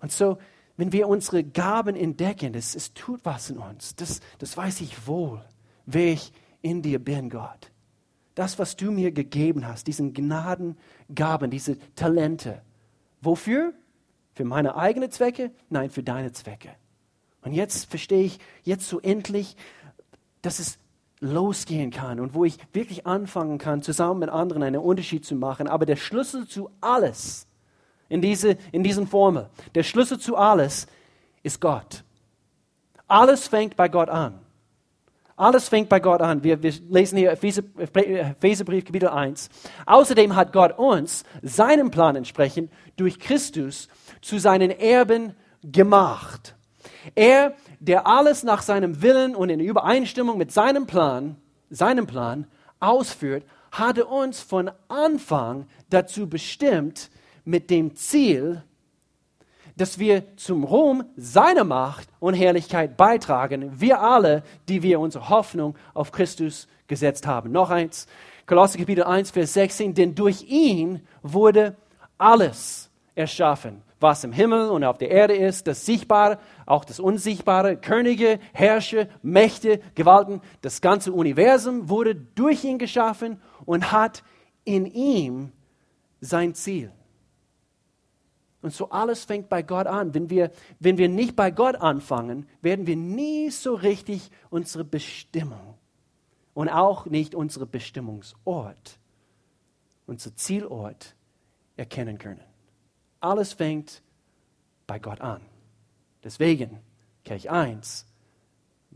Und so, wenn wir unsere Gaben entdecken, es, es tut was in uns. Das, das weiß ich wohl, wer ich in dir bin, Gott. Das, was du mir gegeben hast, diesen Gnadengaben, diese Talente. Wofür? Für meine eigenen Zwecke? Nein, für deine Zwecke. Und jetzt verstehe ich, jetzt so endlich, dass es losgehen kann und wo ich wirklich anfangen kann, zusammen mit anderen einen Unterschied zu machen. Aber der Schlüssel zu alles in, diese, in diesen Formel. Der Schlüssel zu alles ist Gott. Alles fängt bei Gott an. Alles fängt bei Gott an. Wir, wir lesen hier Epheserbrief Kapitel 1. Außerdem hat Gott uns seinem Plan entsprechend durch Christus zu seinen Erben gemacht. Er, der alles nach seinem Willen und in Übereinstimmung mit seinem Plan, seinem Plan ausführt, hatte uns von Anfang dazu bestimmt, mit dem Ziel, dass wir zum Ruhm seiner Macht und Herrlichkeit beitragen, wir alle, die wir unsere Hoffnung auf Christus gesetzt haben. Noch eins, Kolosser Kapitel 1, Vers 16, denn durch ihn wurde alles erschaffen, was im Himmel und auf der Erde ist, das Sichtbare, auch das Unsichtbare, Könige, Herrscher, Mächte, Gewalten, das ganze Universum wurde durch ihn geschaffen und hat in ihm sein Ziel. Und so alles fängt bei Gott an. Wenn wir, wenn wir nicht bei Gott anfangen, werden wir nie so richtig unsere Bestimmung und auch nicht unsere Bestimmungsort, unser Zielort erkennen können. Alles fängt bei Gott an. Deswegen, Kirch 1,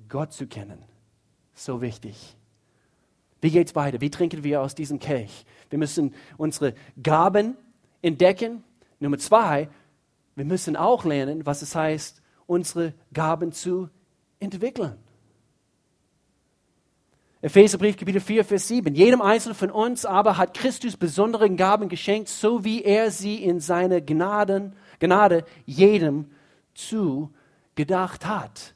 Gott zu kennen, so wichtig. Wie geht es weiter? Wie trinken wir aus diesem Kelch? Wir müssen unsere Gaben entdecken Nummer zwei, wir müssen auch lernen, was es heißt, unsere Gaben zu entwickeln. Epheserbrief, Kapitel 4, Vers 7. Jedem Einzelnen von uns aber hat Christus besondere Gaben geschenkt, so wie er sie in seiner Gnaden, Gnade jedem zugedacht hat.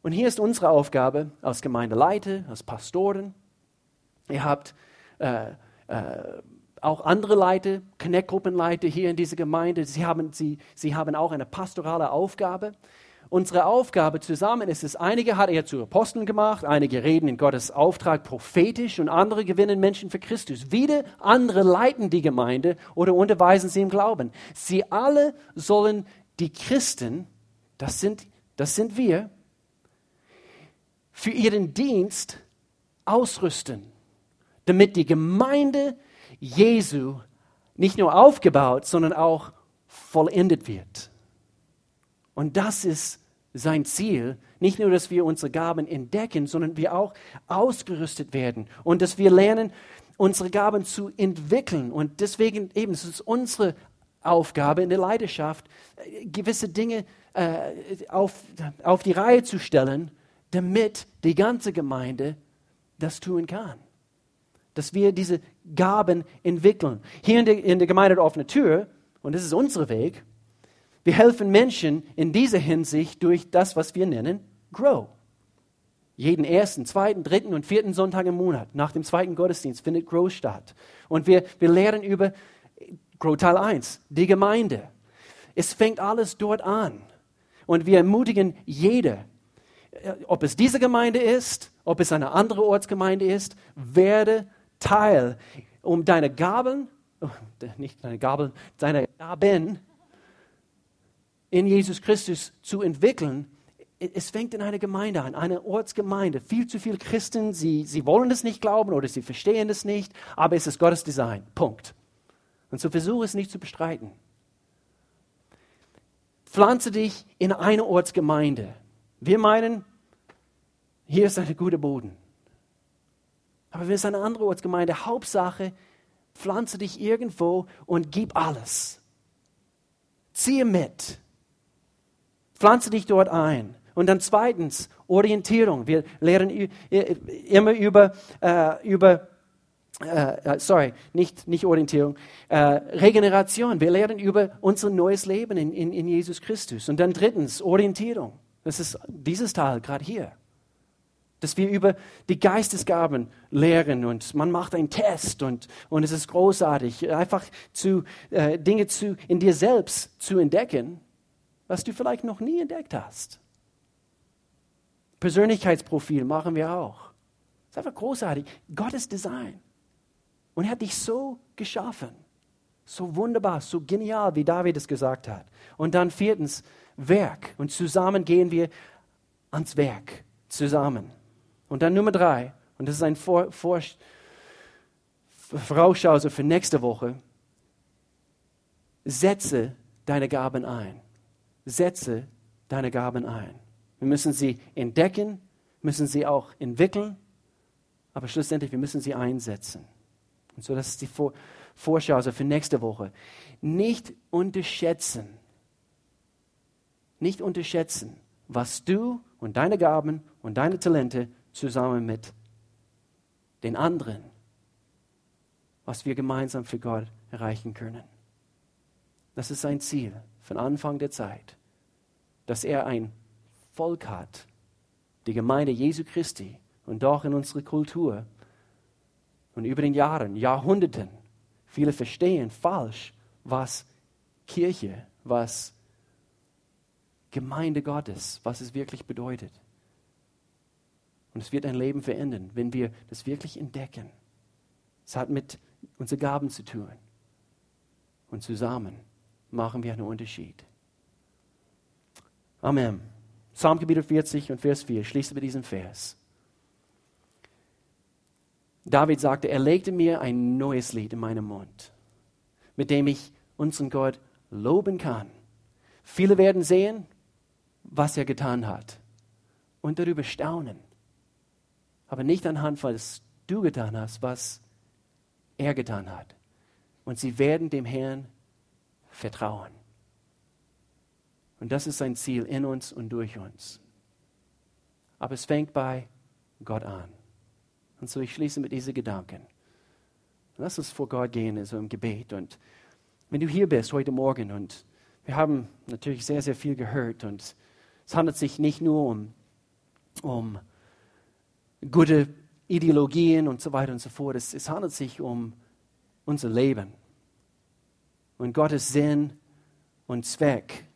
Und hier ist unsere Aufgabe als Gemeindeleiter, als Pastoren. Ihr habt äh, äh, auch andere Leute, Connect-Gruppenleiter hier in dieser Gemeinde, sie haben, sie, sie haben auch eine pastorale Aufgabe. Unsere Aufgabe zusammen ist es, einige hat er zu Aposteln gemacht, einige reden in Gottes Auftrag prophetisch und andere gewinnen Menschen für Christus. Wieder andere leiten die Gemeinde oder unterweisen sie im Glauben. Sie alle sollen die Christen, das sind, das sind wir, für ihren Dienst ausrüsten, damit die Gemeinde Jesu nicht nur aufgebaut, sondern auch vollendet wird. Und das ist sein Ziel. Nicht nur, dass wir unsere Gaben entdecken, sondern wir auch ausgerüstet werden und dass wir lernen, unsere Gaben zu entwickeln. Und deswegen eben, es ist unsere Aufgabe in der Leidenschaft, gewisse Dinge äh, auf, auf die Reihe zu stellen, damit die ganze Gemeinde das tun kann dass wir diese Gaben entwickeln. Hier in der, in der Gemeinde der offene Tür, und das ist unser Weg, wir helfen Menschen in dieser Hinsicht durch das, was wir nennen Grow. Jeden ersten, zweiten, dritten und vierten Sonntag im Monat nach dem zweiten Gottesdienst findet Grow statt. Und wir, wir lernen über Grow Teil 1, die Gemeinde. Es fängt alles dort an. Und wir ermutigen jede, ob es diese Gemeinde ist, ob es eine andere Ortsgemeinde ist, werde Teil, um deine Gaben, oh, nicht deine Gaben, deine Gaben in Jesus Christus zu entwickeln, es fängt in einer Gemeinde an, einer Ortsgemeinde. Viel zu viele Christen, sie, sie wollen es nicht glauben oder sie verstehen es nicht, aber es ist Gottes Design. Punkt. Und so versuche es nicht zu bestreiten. Pflanze dich in eine Ortsgemeinde. Wir meinen, hier ist ein guter Boden. Aber wenn es eine andere Ortsgemeinde, Hauptsache, pflanze dich irgendwo und gib alles. Ziehe mit. Pflanze dich dort ein. Und dann zweitens, Orientierung. Wir lernen immer über, äh, über äh, äh, sorry, nicht, nicht Orientierung, äh, Regeneration. Wir lernen über unser neues Leben in, in, in Jesus Christus. Und dann drittens, Orientierung. Das ist dieses Teil gerade hier. Dass wir über die Geistesgaben lehren und man macht einen Test und, und es ist großartig, einfach zu, äh, Dinge zu, in dir selbst zu entdecken, was du vielleicht noch nie entdeckt hast. Persönlichkeitsprofil machen wir auch. Das ist einfach großartig. Gottes Design. Und er hat dich so geschaffen. So wunderbar, so genial, wie David es gesagt hat. Und dann viertens, Werk. Und zusammen gehen wir ans Werk. Zusammen. Und dann Nummer drei, und das ist ein Vor Vor Vorausschau für nächste Woche. Setze deine Gaben ein. Setze deine Gaben ein. Wir müssen sie entdecken, müssen sie auch entwickeln, aber schlussendlich, wir müssen sie einsetzen. Und so, das ist die Vor Vorschau also für nächste Woche. Nicht unterschätzen, nicht unterschätzen, was du und deine Gaben und deine Talente zusammen mit den anderen, was wir gemeinsam für Gott erreichen können. Das ist sein Ziel von Anfang der Zeit, dass er ein Volk hat, die Gemeinde Jesu Christi und doch in unserer Kultur und über den Jahren, Jahrhunderten, viele verstehen falsch, was Kirche, was Gemeinde Gottes, was es wirklich bedeutet. Und es wird ein Leben verändern, wenn wir das wirklich entdecken. Es hat mit unseren Gaben zu tun. Und zusammen machen wir einen Unterschied. Amen. Psalm Kapitel 40 und Vers 4 schließt mit diesem Vers. David sagte, er legte mir ein neues Lied in meinen Mund, mit dem ich unseren Gott loben kann. Viele werden sehen, was er getan hat und darüber staunen. Aber nicht anhand, was du getan hast, was er getan hat. Und sie werden dem Herrn vertrauen. Und das ist sein Ziel in uns und durch uns. Aber es fängt bei Gott an. Und so ich schließe mit diesen Gedanken. Lass uns vor Gott gehen, also im Gebet. Und wenn du hier bist heute Morgen und wir haben natürlich sehr, sehr viel gehört und es handelt sich nicht nur um, um gute Ideologien und so weiter und so fort. Es, es handelt sich um unser Leben und Gottes Sinn und Zweck,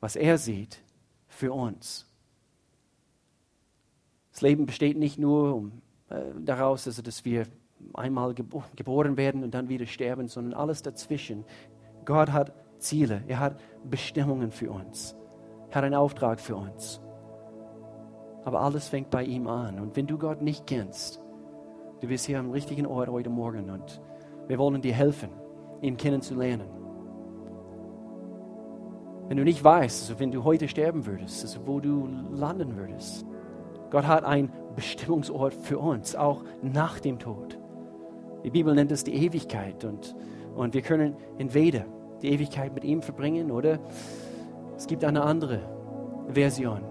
was er sieht für uns. Das Leben besteht nicht nur um äh, daraus, also dass wir einmal gebo geboren werden und dann wieder sterben, sondern alles dazwischen. Gott hat Ziele, er hat Bestimmungen für uns, er hat einen Auftrag für uns. Aber alles fängt bei ihm an. Und wenn du Gott nicht kennst, du bist hier am richtigen Ort heute Morgen und wir wollen dir helfen, ihn kennenzulernen. Wenn du nicht weißt, also wenn du heute sterben würdest, also wo du landen würdest, Gott hat einen Bestimmungsort für uns, auch nach dem Tod. Die Bibel nennt es die Ewigkeit und, und wir können entweder die Ewigkeit mit ihm verbringen oder es gibt eine andere Version.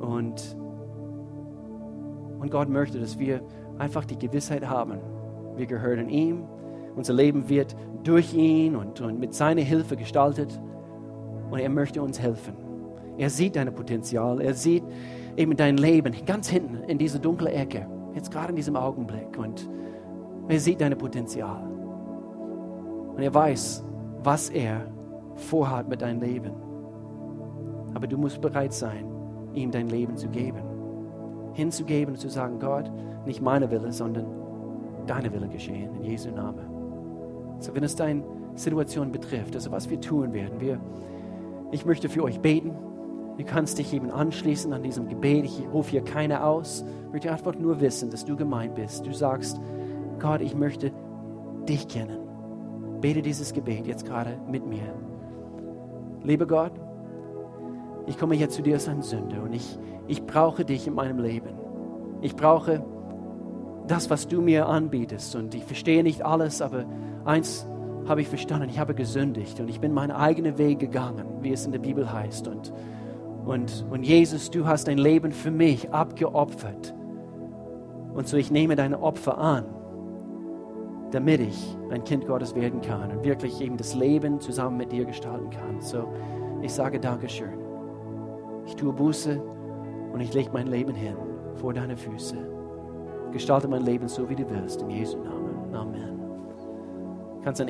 Und, und Gott möchte, dass wir einfach die Gewissheit haben, wir gehören ihm, unser Leben wird durch ihn und, und mit seiner Hilfe gestaltet und er möchte uns helfen. Er sieht dein Potenzial. Er sieht eben dein Leben ganz hinten in dieser dunklen Ecke. Jetzt gerade in diesem Augenblick. Und er sieht dein Potenzial. Und er weiß, was er vorhat mit deinem Leben. Aber du musst bereit sein, ihm dein Leben zu geben. Hinzugeben und zu sagen, Gott, nicht meine Wille, sondern deine Wille geschehen, in Jesu Namen. So, wenn es deine Situation betrifft, also was wir tun werden, wir Ich möchte für euch beten. Du kannst dich eben anschließen an diesem Gebet. Ich rufe hier keiner aus. Ich möchte einfach nur wissen, dass du gemeint bist. Du sagst, Gott, ich möchte dich kennen. Bete dieses Gebet jetzt gerade mit mir. Lieber Gott, ich komme jetzt zu dir als ein Sünder und ich, ich brauche dich in meinem Leben. Ich brauche das, was du mir anbietest. Und ich verstehe nicht alles, aber eins habe ich verstanden, ich habe gesündigt und ich bin meinen eigenen Weg gegangen, wie es in der Bibel heißt. Und, und, und Jesus, du hast dein Leben für mich abgeopfert. Und so ich nehme deine Opfer an, damit ich ein Kind Gottes werden kann und wirklich eben das Leben zusammen mit dir gestalten kann. So, ich sage Dankeschön. Ich tue Buße und ich lege mein Leben hin vor deine Füße. Gestalte mein Leben so, wie du willst, in Jesu Namen. Amen. Kannst ein